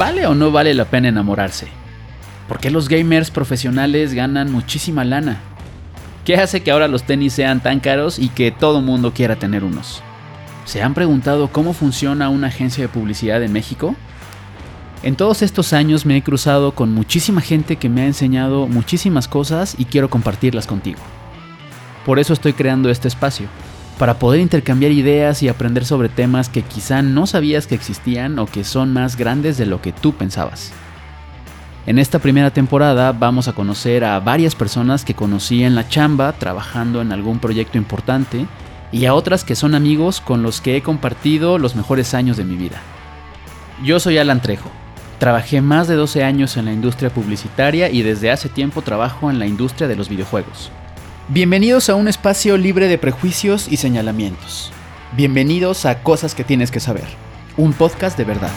o no vale la pena enamorarse? ¿Por qué los gamers profesionales ganan muchísima lana? ¿Qué hace que ahora los tenis sean tan caros y que todo mundo quiera tener unos? ¿Se han preguntado cómo funciona una agencia de publicidad en México? En todos estos años me he cruzado con muchísima gente que me ha enseñado muchísimas cosas y quiero compartirlas contigo. Por eso estoy creando este espacio, para poder intercambiar ideas y aprender sobre temas que quizá no sabías que existían o que son más grandes de lo que tú pensabas. En esta primera temporada vamos a conocer a varias personas que conocí en la chamba trabajando en algún proyecto importante y a otras que son amigos con los que he compartido los mejores años de mi vida. Yo soy Alan Trejo. Trabajé más de 12 años en la industria publicitaria y desde hace tiempo trabajo en la industria de los videojuegos. Bienvenidos a un espacio libre de prejuicios y señalamientos. Bienvenidos a Cosas que tienes que saber, un podcast de verdad.